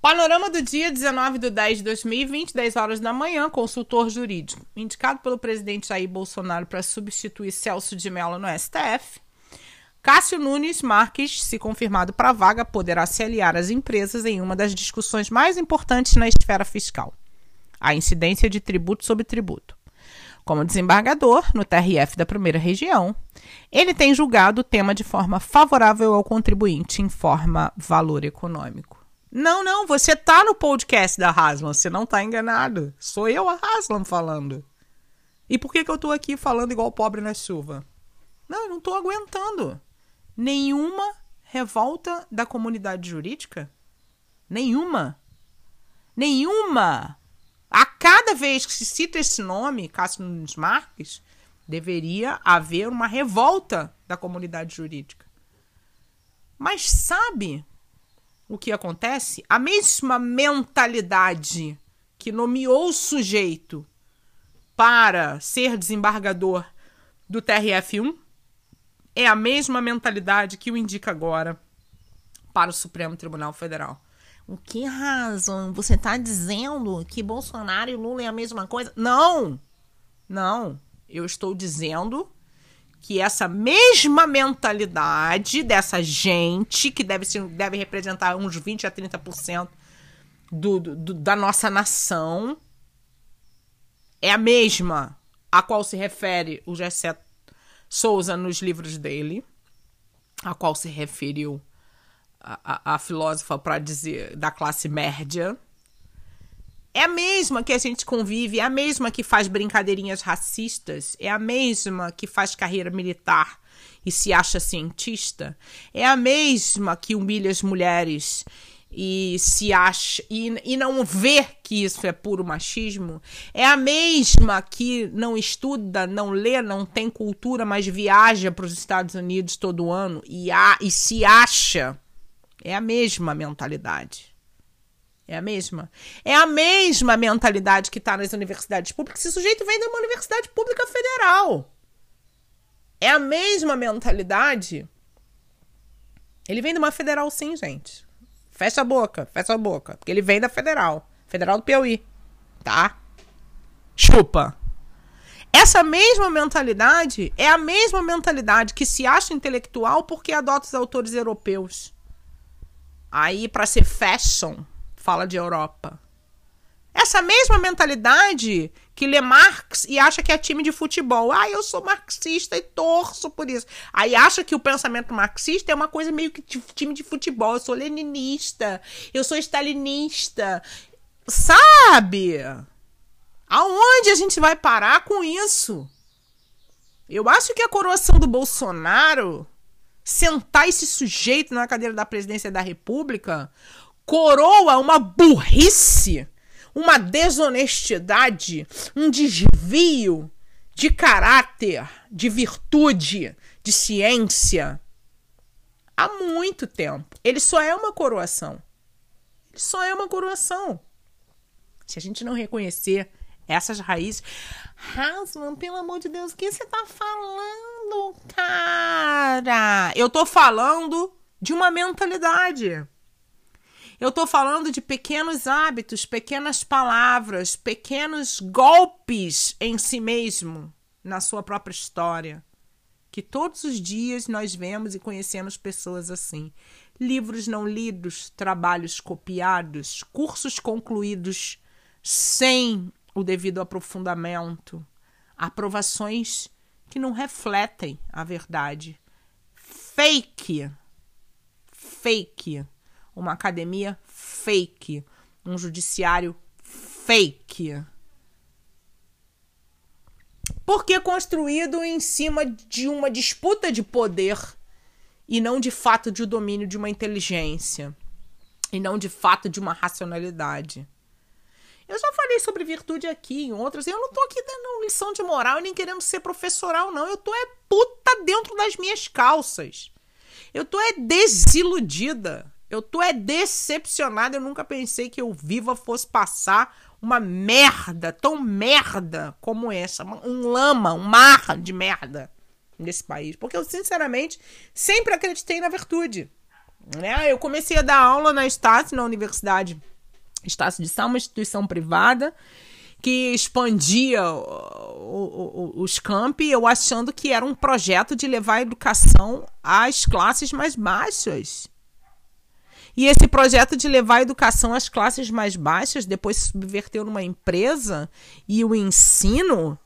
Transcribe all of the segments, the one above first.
Panorama do dia 19 de 10 de 2020, 10 horas da manhã, consultor jurídico. Indicado pelo presidente Jair Bolsonaro para substituir Celso de Mello no STF. Cássio Nunes Marques, se confirmado para a vaga, poderá se aliar às empresas em uma das discussões mais importantes na esfera fiscal: a incidência de tributo sobre tributo. Como desembargador no TRF da primeira região, ele tem julgado o tema de forma favorável ao contribuinte, informa Valor Econômico. Não, não, você tá no podcast da Haslam, você não tá enganado. Sou eu, a Haslam, falando. E por que, que eu tô aqui falando igual pobre na chuva? Não, eu não tô aguentando. Nenhuma revolta da comunidade jurídica? Nenhuma. Nenhuma. A cada vez que se cita esse nome, Cássio Nunes Marques, deveria haver uma revolta da comunidade jurídica. Mas sabe o que acontece? A mesma mentalidade que nomeou o sujeito para ser desembargador do TRF1 é a mesma mentalidade que o indica agora para o Supremo Tribunal Federal. O que razão? Você está dizendo que Bolsonaro e Lula é a mesma coisa? Não! Não. Eu estou dizendo que essa mesma mentalidade dessa gente, que deve, ser, deve representar uns 20 a 30% do, do, da nossa nação, é a mesma a qual se refere o Gessé Souza nos livros dele, a qual se referiu a, a, a filósofa para dizer da classe média é a mesma que a gente convive, é a mesma que faz brincadeirinhas racistas, é a mesma que faz carreira militar e se acha cientista, é a mesma que humilha as mulheres e se acha e, e não vê que isso é puro machismo, é a mesma que não estuda, não lê, não tem cultura, mas viaja para os Estados Unidos todo ano e, a, e se acha. É a mesma mentalidade. É a mesma. É a mesma mentalidade que está nas universidades públicas. Esse sujeito vem de uma universidade pública federal. É a mesma mentalidade. Ele vem de uma federal, sim, gente. Fecha a boca, fecha a boca. Porque ele vem da federal. Federal do Piauí. Tá? Chupa. Essa mesma mentalidade é a mesma mentalidade que se acha intelectual porque adota os autores europeus. Aí, para ser fashion, fala de Europa. Essa mesma mentalidade que lê Marx e acha que é time de futebol. Ah, eu sou marxista e torço por isso. Aí acha que o pensamento marxista é uma coisa meio que time de futebol. Eu sou leninista, eu sou stalinista. Sabe? Aonde a gente vai parar com isso? Eu acho que a coroação do Bolsonaro sentar esse sujeito na cadeira da presidência da República coroa uma burrice, uma desonestidade, um desvio de caráter, de virtude, de ciência há muito tempo. Ele só é uma coroação. Ele só é uma coroação. Se a gente não reconhecer essas raízes. Hasman, pelo amor de Deus, o que você tá falando, cara? Eu tô falando de uma mentalidade. Eu estou falando de pequenos hábitos, pequenas palavras, pequenos golpes em si mesmo, na sua própria história. Que todos os dias nós vemos e conhecemos pessoas assim. Livros não lidos, trabalhos copiados, cursos concluídos sem o devido aprofundamento, aprovações que não refletem a verdade. Fake. Fake uma academia fake, um judiciário fake. Porque construído em cima de uma disputa de poder e não de fato de um domínio de uma inteligência e não de fato de uma racionalidade. Eu já falei sobre virtude aqui em outras. Eu não tô aqui dando lição de moral nem querendo ser professoral, não. Eu tô é puta dentro das minhas calças. Eu tô é desiludida. Eu tô é decepcionada. Eu nunca pensei que o Viva fosse passar uma merda, tão merda como essa. Um lama, um mar de merda nesse país. Porque eu, sinceramente, sempre acreditei na virtude. Né? Eu comecei a dar aula na Estácio, na universidade Estácio de Sá uma instituição privada que expandia o, o, os campi, eu achando que era um projeto de levar a educação às classes mais baixas. E esse projeto de levar a educação às classes mais baixas depois se subverteu numa empresa e o ensino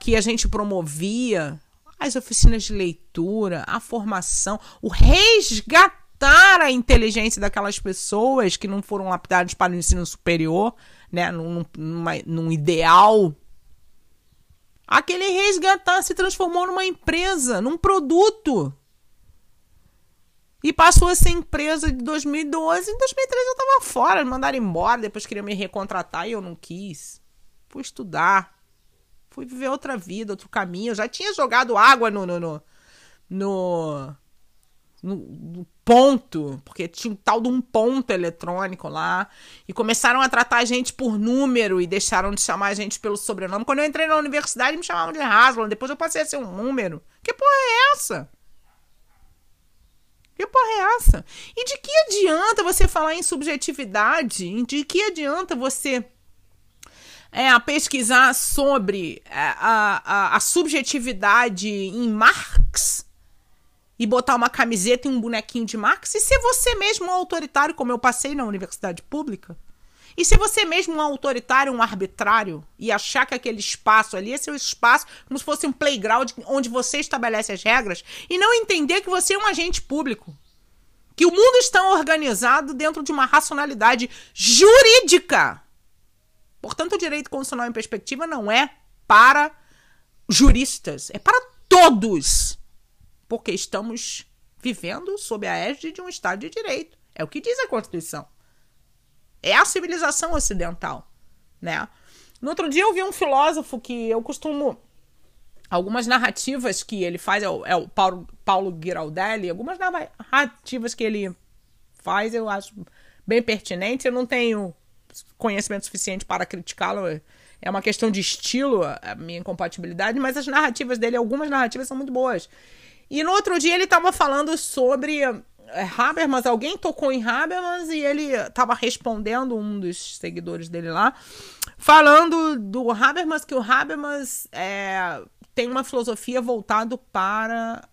que a gente promovia, as oficinas de leitura, a formação, o resgatar a inteligência daquelas pessoas que não foram lapidadas para o ensino superior, né, num, numa, num ideal. Aquele resgatar se transformou numa empresa, num produto. E passou a ser empresa de 2012. Em 2013 eu tava fora, me mandaram embora. Depois queriam me recontratar e eu não quis. Fui estudar. Fui viver outra vida, outro caminho. Eu já tinha jogado água no. no, no, no, no ponto, porque tinha um tal de um ponto eletrônico lá, e começaram a tratar a gente por número e deixaram de chamar a gente pelo sobrenome. Quando eu entrei na universidade, me chamavam de Haslam, depois eu passei a ser um número. Que porra é essa? Que porra é essa? E de que adianta você falar em subjetividade? De que adianta você é, pesquisar sobre é, a, a, a subjetividade em Marx e botar uma camiseta e um bonequinho de Marx e ser você mesmo autoritário, como eu passei na universidade pública? E se você mesmo um autoritário, um arbitrário, e achar que aquele espaço ali é seu espaço, como se fosse um playground onde você estabelece as regras, e não entender que você é um agente público. Que o mundo está organizado dentro de uma racionalidade jurídica. Portanto, o direito constitucional em perspectiva não é para juristas, é para todos. Porque estamos vivendo sob a égide de um Estado de Direito. É o que diz a Constituição. É a civilização ocidental, né? No outro dia eu vi um filósofo que eu costumo algumas narrativas que ele faz é o, é o Paulo, Paulo Giraldelli, algumas narrativas que ele faz eu acho bem pertinentes. Eu não tenho conhecimento suficiente para criticá-lo. É uma questão de estilo, a minha incompatibilidade, mas as narrativas dele, algumas narrativas são muito boas. E no outro dia ele estava falando sobre Habermas, alguém tocou em Habermas e ele estava respondendo um dos seguidores dele lá, falando do Habermas, que o Habermas é, tem uma filosofia voltado para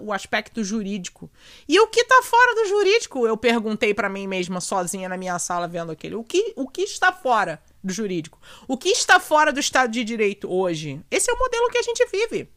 o aspecto jurídico. E o que está fora do jurídico? Eu perguntei para mim mesma sozinha na minha sala vendo aquele. O que, o que está fora do jurídico? O que está fora do Estado de Direito hoje? Esse é o modelo que a gente vive.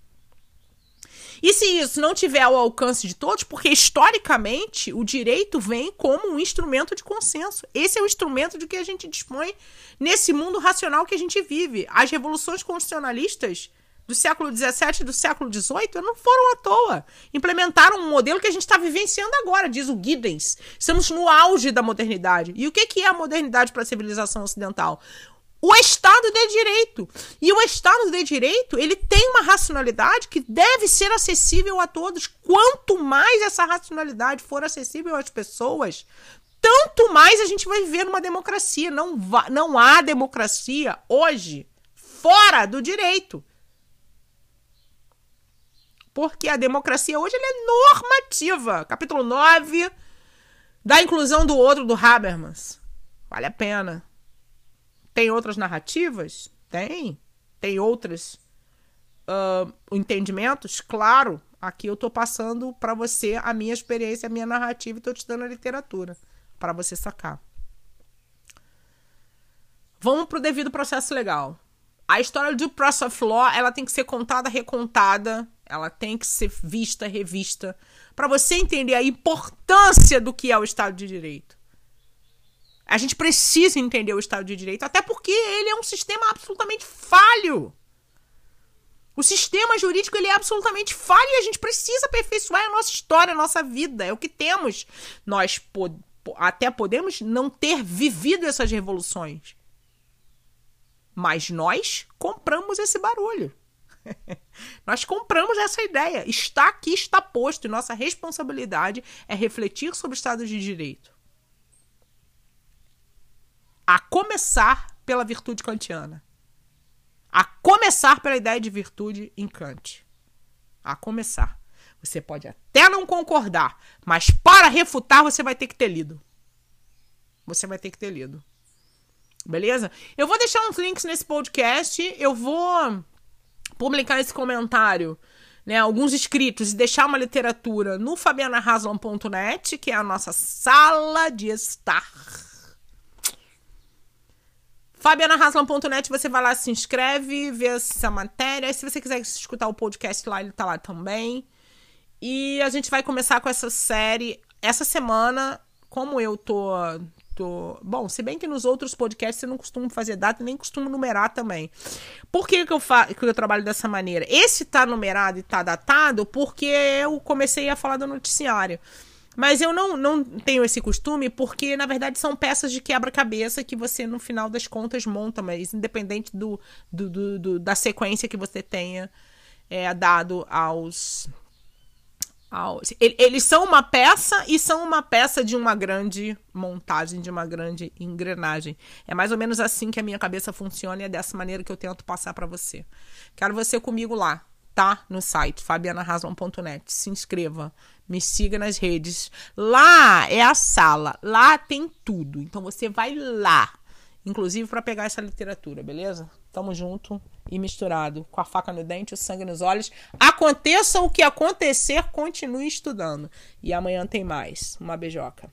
E se isso não tiver ao alcance de todos, porque historicamente o direito vem como um instrumento de consenso. Esse é o instrumento de que a gente dispõe nesse mundo racional que a gente vive. As revoluções constitucionalistas do século XVII e do século XVIII não foram à toa. Implementaram um modelo que a gente está vivenciando agora, diz o Giddens. Estamos no auge da modernidade. E o que é a modernidade para a civilização ocidental? O Estado de Direito. E o Estado de Direito, ele tem uma racionalidade que deve ser acessível a todos. Quanto mais essa racionalidade for acessível às pessoas, tanto mais a gente vai viver numa democracia. Não, não há democracia hoje fora do direito. Porque a democracia hoje é normativa. Capítulo 9 da inclusão do outro do Habermas. Vale a pena. Tem outras narrativas? Tem. Tem outros uh, entendimentos? Claro. Aqui eu estou passando para você a minha experiência, a minha narrativa e estou te dando a literatura para você sacar. Vamos para o devido processo legal. A história do process of law, ela tem que ser contada, recontada, ela tem que ser vista, revista, para você entender a importância do que é o Estado de Direito. A gente precisa entender o Estado de Direito, até porque ele é um sistema absolutamente falho. O sistema jurídico ele é absolutamente falho e a gente precisa aperfeiçoar a nossa história, a nossa vida. É o que temos. Nós po até podemos não ter vivido essas revoluções. Mas nós compramos esse barulho. nós compramos essa ideia. Está aqui, está posto, e nossa responsabilidade é refletir sobre o Estado de Direito. A começar pela virtude kantiana. A começar pela ideia de virtude em Kant. A começar. Você pode até não concordar, mas para refutar você vai ter que ter lido. Você vai ter que ter lido. Beleza? Eu vou deixar uns links nesse podcast. Eu vou publicar esse comentário, né? Alguns escritos e deixar uma literatura no fabianahaslam.net, que é a nossa sala de estar. fabianahaslam.net, você vai lá, se inscreve, vê essa matéria. Se você quiser escutar o podcast lá, ele tá lá também. E a gente vai começar com essa série essa semana, como eu tô tô. Bom, se bem que nos outros podcasts eu não costumo fazer data nem costumo numerar também. Por que, que, eu, fa... que eu trabalho dessa maneira? Esse tá numerado e tá datado porque eu comecei a falar do noticiário. Mas eu não, não tenho esse costume porque, na verdade, são peças de quebra-cabeça que você, no final das contas, monta, mas independente do, do, do, do da sequência que você tenha é, dado aos, eles são uma peça e são uma peça de uma grande montagem, de uma grande engrenagem. É mais ou menos assim que a minha cabeça funciona e é dessa maneira que eu tento passar para você. Quero você comigo lá, tá? No site fabianarasman.net. Se inscreva, me siga nas redes. Lá é a sala, lá tem tudo. Então você vai lá, inclusive para pegar essa literatura, beleza? Tamo junto e misturado, com a faca no dente, o sangue nos olhos. Aconteça o que acontecer, continue estudando. E amanhã tem mais. Uma beijoca.